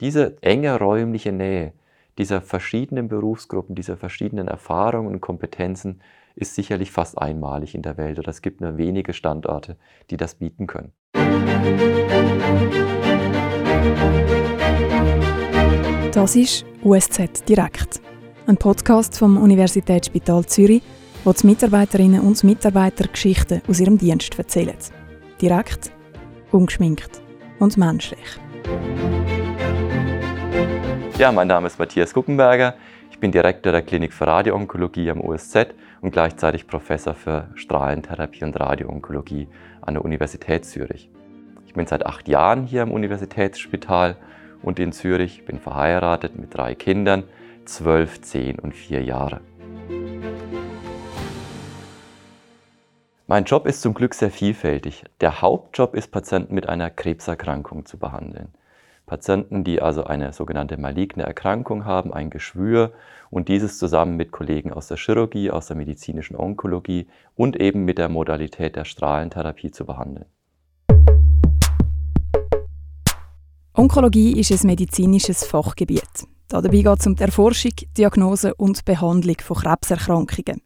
Diese enge räumliche Nähe dieser verschiedenen Berufsgruppen, dieser verschiedenen Erfahrungen und Kompetenzen ist sicherlich fast einmalig in der Welt oder es gibt nur wenige Standorte, die das bieten können. Das ist USZ Direkt, ein Podcast vom Universitätsspital Zürich, wo die Mitarbeiterinnen und Mitarbeiter Geschichten aus ihrem Dienst erzählen. Direkt, ungeschminkt und menschlich. Ja, mein Name ist Matthias Guckenberger. Ich bin Direktor der Klinik für Radioonkologie am USZ und gleichzeitig Professor für Strahlentherapie und Radioonkologie an der Universität Zürich. Ich bin seit acht Jahren hier am Universitätsspital und in Zürich, bin verheiratet mit drei Kindern, zwölf, zehn und vier Jahre. Mein Job ist zum Glück sehr vielfältig. Der Hauptjob ist, Patienten mit einer Krebserkrankung zu behandeln. Patienten, die also eine sogenannte maligne Erkrankung haben, ein Geschwür und dieses zusammen mit Kollegen aus der Chirurgie, aus der medizinischen Onkologie und eben mit der Modalität der Strahlentherapie zu behandeln. Onkologie ist ein medizinisches Fachgebiet. Dabei geht es um die Erforschung, Diagnose und Behandlung von Krebserkrankungen.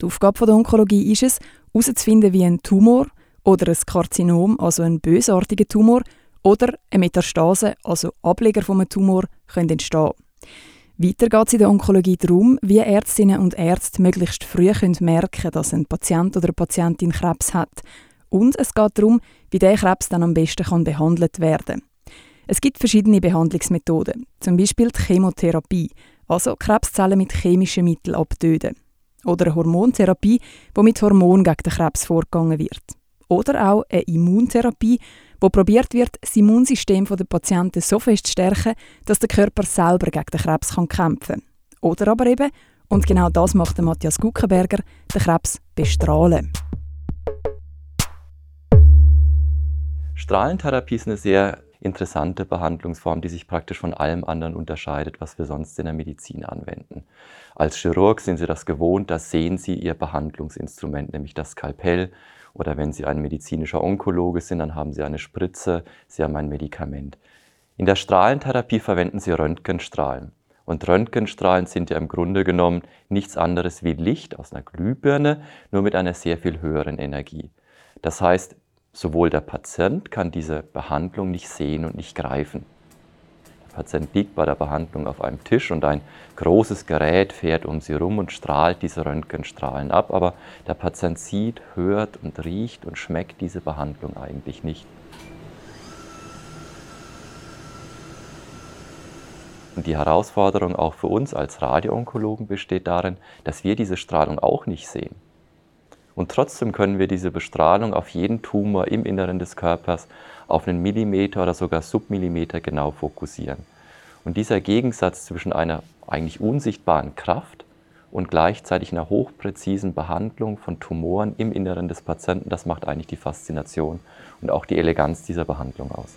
Die Aufgabe der Onkologie ist es, herauszufinden, wie ein Tumor oder ein Karzinom, also ein bösartiger Tumor, oder eine Metastase, also Ableger vom Tumor, können entstehen. Weiter geht es in der Onkologie darum, wie Ärztinnen und Ärzte möglichst früh können merken dass ein Patient oder eine Patientin Krebs hat. Und es geht darum, wie der Krebs dann am besten kann behandelt werden. Es gibt verschiedene Behandlungsmethoden, zum Beispiel die Chemotherapie, also Krebszellen mit chemischen Mitteln abtöten. Oder eine Hormontherapie, wo mit Hormonen gegen den Krebs vorgegangen wird. Oder auch eine Immuntherapie, wo probiert wird, das Immunsystem der Patienten so fest zu stärken, dass der Körper selber gegen den Krebs kämpfen kann. Oder aber eben, und genau das macht Matthias Guckenberger, den Krebs bestrahlen. Strahlentherapie ist eine sehr interessante Behandlungsform, die sich praktisch von allem anderen unterscheidet, was wir sonst in der Medizin anwenden. Als Chirurg sind Sie das gewohnt, da sehen Sie Ihr Behandlungsinstrument, nämlich das Skalpell oder wenn Sie ein medizinischer Onkologe sind, dann haben Sie eine Spritze, Sie haben ein Medikament. In der Strahlentherapie verwenden Sie Röntgenstrahlen. Und Röntgenstrahlen sind ja im Grunde genommen nichts anderes wie Licht aus einer Glühbirne, nur mit einer sehr viel höheren Energie. Das heißt, sowohl der Patient kann diese Behandlung nicht sehen und nicht greifen. Patient liegt bei der Behandlung auf einem Tisch und ein großes Gerät fährt um sie herum und strahlt diese Röntgenstrahlen ab, aber der Patient sieht, hört und riecht und schmeckt diese Behandlung eigentlich nicht. Und die Herausforderung auch für uns als Radioonkologen besteht darin, dass wir diese Strahlung auch nicht sehen. Und trotzdem können wir diese Bestrahlung auf jeden Tumor im Inneren des Körpers auf einen Millimeter oder sogar Submillimeter genau fokussieren. Und dieser Gegensatz zwischen einer eigentlich unsichtbaren Kraft und gleichzeitig einer hochpräzisen Behandlung von Tumoren im Inneren des Patienten, das macht eigentlich die Faszination und auch die Eleganz dieser Behandlung aus.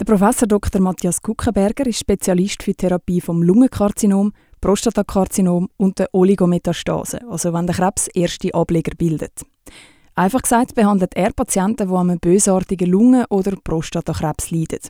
Der Professor Dr. Matthias Kuckenberger ist Spezialist für Therapie vom Lungenkarzinom, Prostatakarzinom und der Oligometastase, also wenn der Krebs erste Ableger bildet. Einfach gesagt behandelt er Patienten, die an einem bösartigen Lungen- oder Prostatakrebs leiden.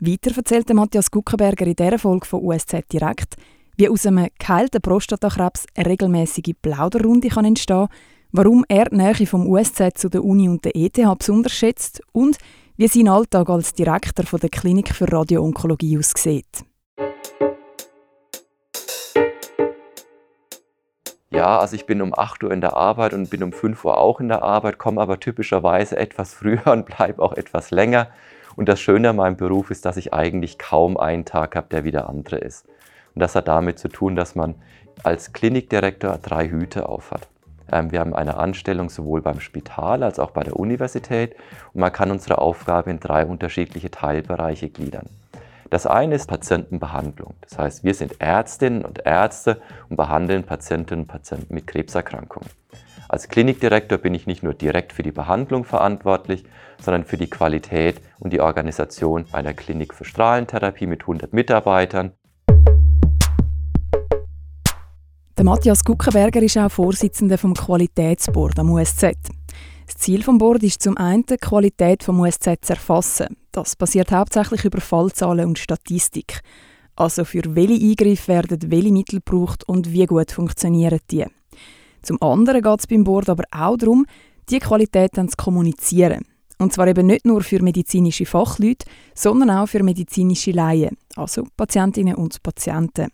Weiter erzählte Matthias Guckenberger in dieser Folge von USZ Direkt, wie aus einem geheilten Prostatakrebs eine regelmäßige Plauderrunde kann entstehen warum er die Nähe vom USZ zu der Uni und der ETH besonders schätzt und wie sein Alltag als Direktor von der Klinik für Radioonkologie aussieht. Ja, also ich bin um 8 Uhr in der Arbeit und bin um 5 Uhr auch in der Arbeit, komme aber typischerweise etwas früher und bleibe auch etwas länger. Und das Schöne an meinem Beruf ist, dass ich eigentlich kaum einen Tag habe, der wie der andere ist. Und das hat damit zu tun, dass man als Klinikdirektor drei Hüte aufhat. Ähm, wir haben eine Anstellung sowohl beim Spital als auch bei der Universität und man kann unsere Aufgabe in drei unterschiedliche Teilbereiche gliedern. Das eine ist Patientenbehandlung. Das heißt, wir sind Ärztinnen und Ärzte und behandeln Patientinnen und Patienten mit Krebserkrankungen. Als Klinikdirektor bin ich nicht nur direkt für die Behandlung verantwortlich, sondern für die Qualität und die Organisation einer Klinik für Strahlentherapie mit 100 Mitarbeitern. Der Matthias Guckenberger ist auch Vorsitzender vom Qualitätsboard am USZ. Das Ziel vom Board ist zum einen, die Qualität vom USZ zu erfassen. Das passiert hauptsächlich über Fallzahlen und Statistik. Also für welche Eingriffe werden welche Mittel gebraucht und wie gut funktionieren die. Zum anderen geht es beim Board aber auch darum, die Qualität dann zu kommunizieren. Und zwar eben nicht nur für medizinische Fachleute, sondern auch für medizinische Laien, also Patientinnen und Patienten.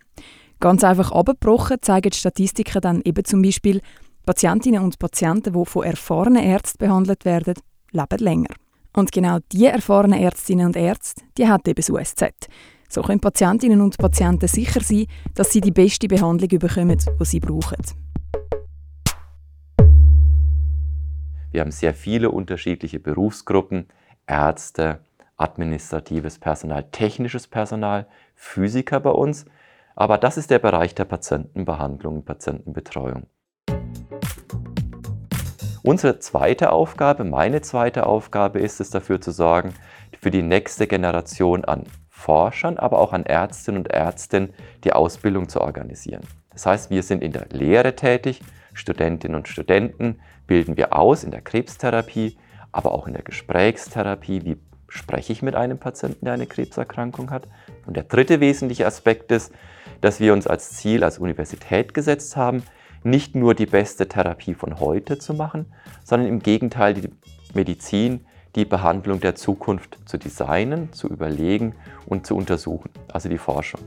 Ganz einfach abgebrochen zeigen die Statistiken dann eben zum Beispiel, Patientinnen und Patienten, die von erfahrenen Ärzten behandelt werden, leben länger. Und genau diese erfahrenen Ärztinnen und Ärzte, die haben eben das USZ. So können Patientinnen und Patienten sicher sein, dass sie die beste Behandlung bekommen, die sie brauchen. Wir haben sehr viele unterschiedliche Berufsgruppen, Ärzte, administratives Personal, technisches Personal, Physiker bei uns. Aber das ist der Bereich der Patientenbehandlung und Patientenbetreuung. Unsere zweite Aufgabe, meine zweite Aufgabe ist es, dafür zu sorgen, für die nächste Generation an Forschern, aber auch an Ärztinnen und Ärzten die Ausbildung zu organisieren. Das heißt, wir sind in der Lehre tätig, Studentinnen und Studenten bilden wir aus in der Krebstherapie, aber auch in der Gesprächstherapie. Wie spreche ich mit einem Patienten, der eine Krebserkrankung hat? Und der dritte wesentliche Aspekt ist, dass wir uns als Ziel als Universität gesetzt haben, nicht nur die beste Therapie von heute zu machen, sondern im Gegenteil die Medizin, die Behandlung der Zukunft zu designen, zu überlegen und zu untersuchen, also die Forschung.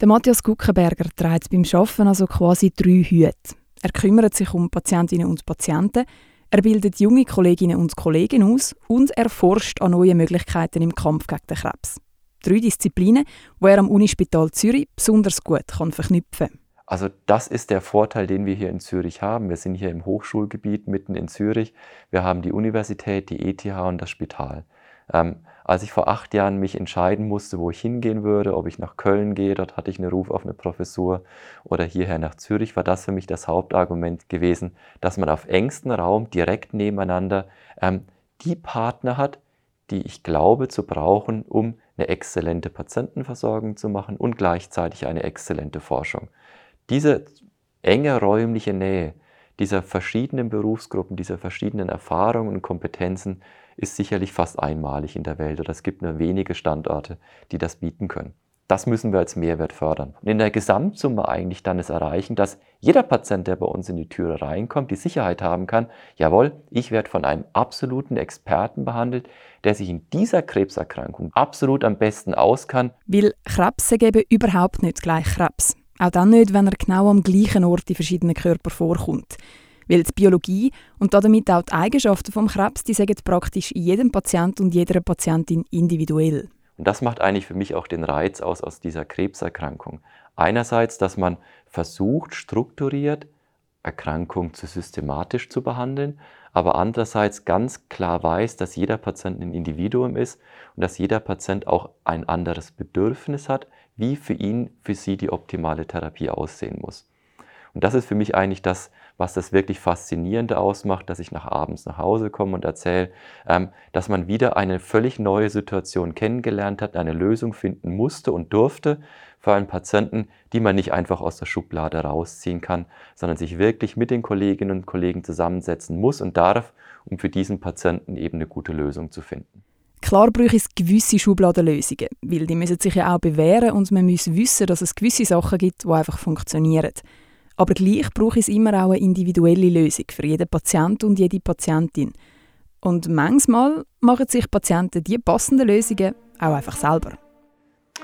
Der Matthias Guckenberger trägt beim Arbeiten also quasi drei Hüte. Er kümmert sich um Patientinnen und Patienten, er bildet junge Kolleginnen und Kollegen aus und er forscht an neuen Möglichkeiten im Kampf gegen den Krebs. Drei Disziplinen, die er am Unispital Zürich besonders gut kann verknüpfen kann. Also das ist der Vorteil, den wir hier in Zürich haben. Wir sind hier im Hochschulgebiet mitten in Zürich. Wir haben die Universität, die ETH und das Spital. Ähm, als ich vor acht Jahren mich entscheiden musste, wo ich hingehen würde, ob ich nach Köln gehe, dort hatte ich einen Ruf auf eine Professur, oder hierher nach Zürich, war das für mich das Hauptargument gewesen, dass man auf engstem Raum direkt nebeneinander ähm, die Partner hat, die ich glaube zu brauchen, um eine exzellente Patientenversorgung zu machen und gleichzeitig eine exzellente Forschung. Diese enge räumliche Nähe dieser verschiedenen Berufsgruppen, dieser verschiedenen Erfahrungen und Kompetenzen ist sicherlich fast einmalig in der Welt oder es gibt nur wenige Standorte, die das bieten können. Das müssen wir als Mehrwert fördern. Und in der Gesamtsumme eigentlich dann es erreichen, dass jeder Patient, der bei uns in die Türe reinkommt, die Sicherheit haben kann, jawohl, ich werde von einem absoluten Experten behandelt, der sich in dieser Krebserkrankung absolut am besten auskann. Weil Krebs geben überhaupt nicht gleich Krebs. Auch dann nicht, wenn er genau am gleichen Ort in verschiedenen Körpern vorkommt. Weil die Biologie und damit auch die Eigenschaften des Krebs, die sagen praktisch jedem Patient und jeder Patientin individuell. Und das macht eigentlich für mich auch den Reiz aus aus dieser Krebserkrankung. Einerseits, dass man versucht, strukturiert Erkrankung zu systematisch zu behandeln, aber andererseits ganz klar weiß, dass jeder Patient ein Individuum ist und dass jeder Patient auch ein anderes Bedürfnis hat, wie für ihn, für sie die optimale Therapie aussehen muss. Und das ist für mich eigentlich das, was das wirklich Faszinierende ausmacht, dass ich nach abends nach Hause komme und erzähle, ähm, dass man wieder eine völlig neue Situation kennengelernt hat, eine Lösung finden musste und durfte für einen Patienten, die man nicht einfach aus der Schublade rausziehen kann, sondern sich wirklich mit den Kolleginnen und Kollegen zusammensetzen muss und darf, um für diesen Patienten eben eine gute Lösung zu finden. Klar brauche es gewisse Schubladenlösungen, weil die müssen sich ja auch bewähren und man muss wissen, dass es gewisse Sachen gibt, die einfach funktionieren. Aber gleich brauche es immer auch eine individuelle Lösung für jeden Patient und jede Patientin. Und manchmal machen sich Patienten die passenden Lösungen auch einfach selber.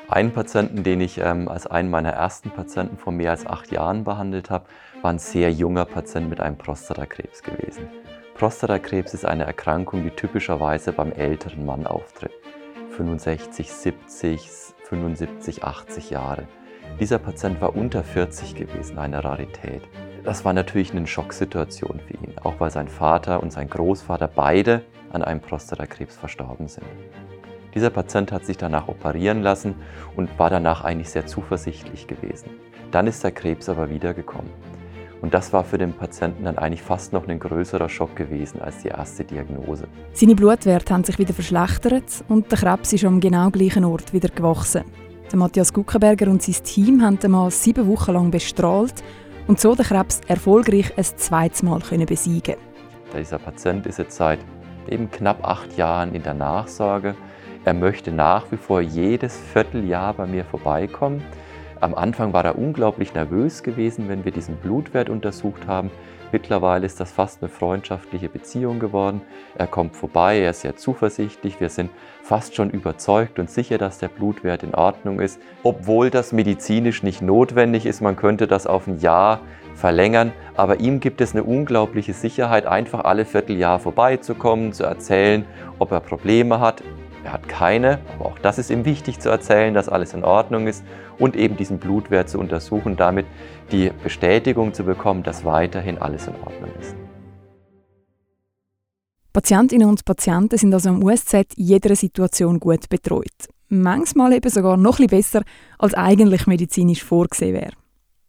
Einen Patienten, den ich ähm, als einen meiner ersten Patienten vor mehr als acht Jahren behandelt habe, war ein sehr junger Patient mit einem Prostatakrebs gewesen. Prostatakrebs ist eine Erkrankung, die typischerweise beim älteren Mann auftritt. 65, 70, 75, 80 Jahre. Dieser Patient war unter 40 gewesen, eine Rarität. Das war natürlich eine Schocksituation für ihn, auch weil sein Vater und sein Großvater beide an einem Prostatakrebs verstorben sind. Dieser Patient hat sich danach operieren lassen und war danach eigentlich sehr zuversichtlich gewesen. Dann ist der Krebs aber wiedergekommen. Und das war für den Patienten dann eigentlich fast noch ein größerer Schock gewesen als die erste Diagnose. Seine Blutwerte haben sich wieder verschlechtert und der Krebs ist am genau gleichen Ort wieder gewachsen. Der Matthias Guckenberger und sein Team haben den mal sieben Wochen lang bestrahlt und so den Krebs erfolgreich ein zweites Mal besiegen Dieser Patient ist jetzt seit eben knapp acht Jahren in der Nachsorge. Er möchte nach wie vor jedes Vierteljahr bei mir vorbeikommen. Am Anfang war er unglaublich nervös gewesen, wenn wir diesen Blutwert untersucht haben. Mittlerweile ist das fast eine freundschaftliche Beziehung geworden. Er kommt vorbei, er ist sehr zuversichtlich. Wir sind fast schon überzeugt und sicher, dass der Blutwert in Ordnung ist. Obwohl das medizinisch nicht notwendig ist, man könnte das auf ein Jahr verlängern. Aber ihm gibt es eine unglaubliche Sicherheit, einfach alle Vierteljahr vorbeizukommen, zu erzählen, ob er Probleme hat. Er hat keine, aber auch das ist ihm wichtig zu erzählen, dass alles in Ordnung ist und eben diesen Blutwert zu untersuchen, damit die Bestätigung zu bekommen, dass weiterhin alles in Ordnung ist. Patientinnen und Patienten sind also am USZ jeder Situation gut betreut. Manchmal eben sogar noch ein besser, als eigentlich medizinisch vorgesehen wäre.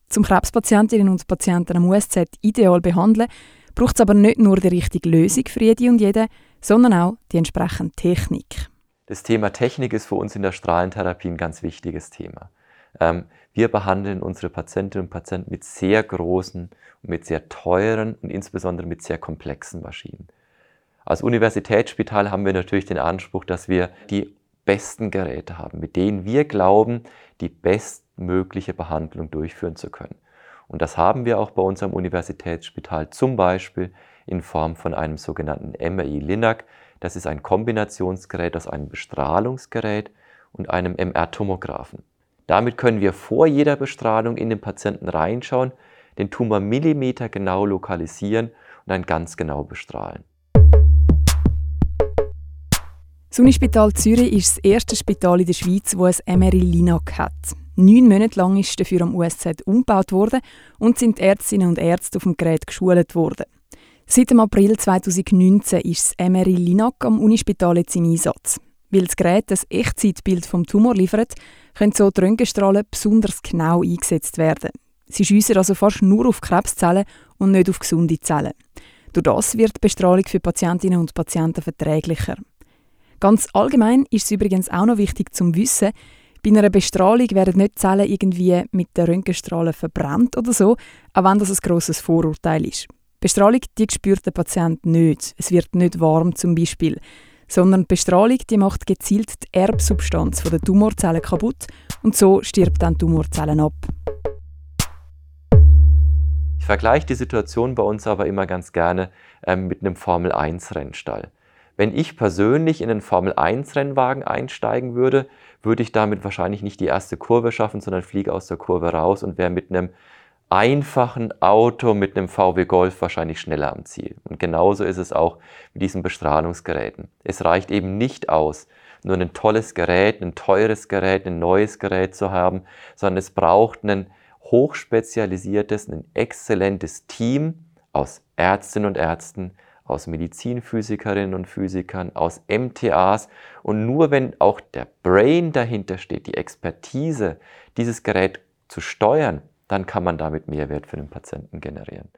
Zum Krebspatientinnen und Patienten am USZ ideal behandeln, braucht es aber nicht nur die richtige Lösung für jede und jeden, sondern auch die entsprechende Technik. Das Thema Technik ist für uns in der Strahlentherapie ein ganz wichtiges Thema. Ähm, wir behandeln unsere Patientinnen und Patienten mit sehr großen und mit sehr teuren und insbesondere mit sehr komplexen Maschinen. Als Universitätsspital haben wir natürlich den Anspruch, dass wir die besten Geräte haben, mit denen wir glauben, die bestmögliche Behandlung durchführen zu können. Und das haben wir auch bei unserem Universitätsspital zum Beispiel in Form von einem sogenannten MRI-Linac, das ist ein Kombinationsgerät aus einem Bestrahlungsgerät und einem MR-Tomographen. Damit können wir vor jeder Bestrahlung in den Patienten reinschauen, den Tumor Millimeter genau lokalisieren und dann ganz genau bestrahlen. Das Unispital Zürich ist das erste Spital in der Schweiz, das ein MRI-Linac hat. Neun Monate lang ist dafür am USZ umgebaut worden und sind Ärztinnen und Ärzte auf dem Gerät geschult worden. Seit dem April 2019 ist das MRI Linac am Unispital jetzt im Einsatz. Weil das Gerät ein Echtzeitbild vom Tumor liefert, können so die Röntgenstrahlen besonders genau eingesetzt werden. Sie schiessen also fast nur auf Krebszellen und nicht auf gesunde Zellen. Durch das wird die Bestrahlung für Patientinnen und Patienten verträglicher. Ganz allgemein ist es übrigens auch noch wichtig zu wissen, bei einer Bestrahlung werden nicht Zellen irgendwie mit den Röntgenstrahlen verbrannt oder so, auch wenn das ein grosses Vorurteil ist. Bestrahlung die spürt der Patient nicht. Es wird nicht warm zum Beispiel. Sondern die Bestrahlung die macht gezielt die Erbsubstanz der Tumorzellen kaputt und so stirbt dann die Tumorzellen ab. Ich vergleiche die Situation bei uns aber immer ganz gerne ähm, mit einem Formel-1-Rennstall. Wenn ich persönlich in einen Formel-1-Rennwagen einsteigen würde, würde ich damit wahrscheinlich nicht die erste Kurve schaffen, sondern fliege aus der Kurve raus und wäre mit einem einfachen Auto mit einem VW Golf wahrscheinlich schneller am Ziel. Und genauso ist es auch mit diesen Bestrahlungsgeräten. Es reicht eben nicht aus, nur ein tolles Gerät, ein teures Gerät, ein neues Gerät zu haben, sondern es braucht ein hochspezialisiertes, ein exzellentes Team aus Ärztinnen und Ärzten, aus Medizinphysikerinnen und Physikern, aus MTAs. Und nur wenn auch der Brain dahinter steht, die Expertise, dieses Gerät zu steuern, dann kann man damit Mehrwert für den Patienten generieren.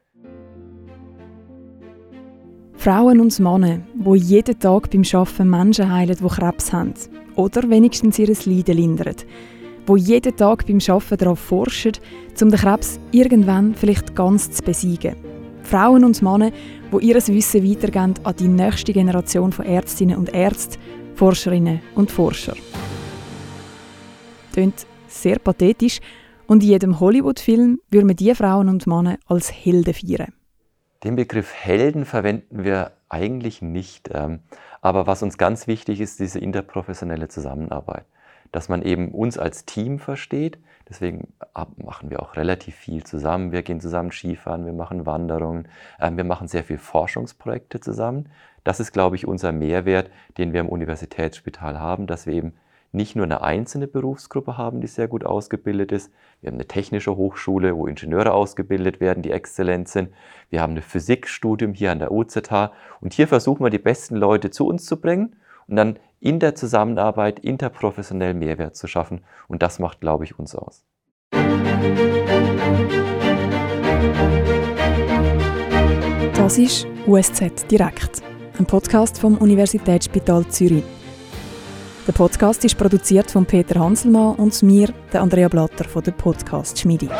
Frauen und Männer, die jeden Tag beim Arbeiten Menschen heilen, die Krebs haben oder wenigstens ihr Leiden lindern, die jeden Tag beim Arbeiten darauf forschen, um den Krebs irgendwann vielleicht ganz zu besiegen. Frauen und Männer, die ihr Wissen weitergeben an die nächste Generation von Ärztinnen und Ärzten, Forscherinnen und Forscher. Klingt sehr pathetisch, und in jedem Hollywood-Film würde man diese Frauen und Männer als Helden feiern. Den Begriff Helden verwenden wir eigentlich nicht. Ähm, aber was uns ganz wichtig ist, diese interprofessionelle Zusammenarbeit. Dass man eben uns als Team versteht. Deswegen machen wir auch relativ viel zusammen. Wir gehen zusammen Skifahren, wir machen Wanderungen, ähm, wir machen sehr viele Forschungsprojekte zusammen. Das ist, glaube ich, unser Mehrwert, den wir im Universitätsspital haben, dass wir eben nicht nur eine einzelne Berufsgruppe haben, die sehr gut ausgebildet ist. Wir haben eine technische Hochschule, wo Ingenieure ausgebildet werden, die exzellent sind. Wir haben ein Physikstudium hier an der UZH und hier versuchen wir die besten Leute zu uns zu bringen und dann in der Zusammenarbeit interprofessionell Mehrwert zu schaffen und das macht, glaube ich, uns aus. Das ist USZ Direkt, ein Podcast vom Universitätsspital Zürich. Der Podcast ist produziert von Peter Hanselmann und mir, der Andrea Blatter von der Podcast Schmiede.